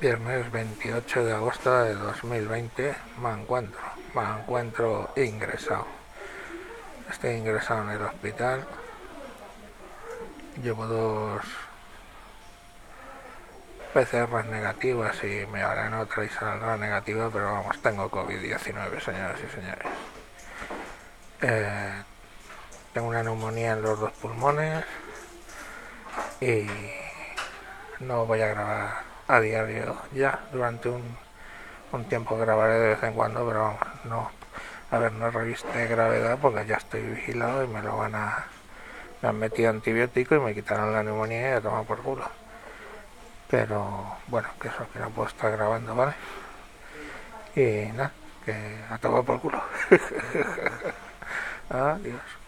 Viernes 28 de agosto de 2020 me encuentro, me encuentro ingresado. Estoy ingresado en el hospital. Llevo dos PCR negativas y me harán otra y saldrá negativa, pero vamos, tengo COVID-19, señoras y señores. Eh, tengo una neumonía en los dos pulmones y no voy a grabar a diario ya durante un, un tiempo grabaré de vez en cuando pero no a ver no reviste gravedad porque ya estoy vigilado y me lo van a me han metido antibiótico y me quitaron la neumonía y a tomar por culo. Pero bueno que eso que no puedo estar grabando vale y nada que a tomar por culo. Adiós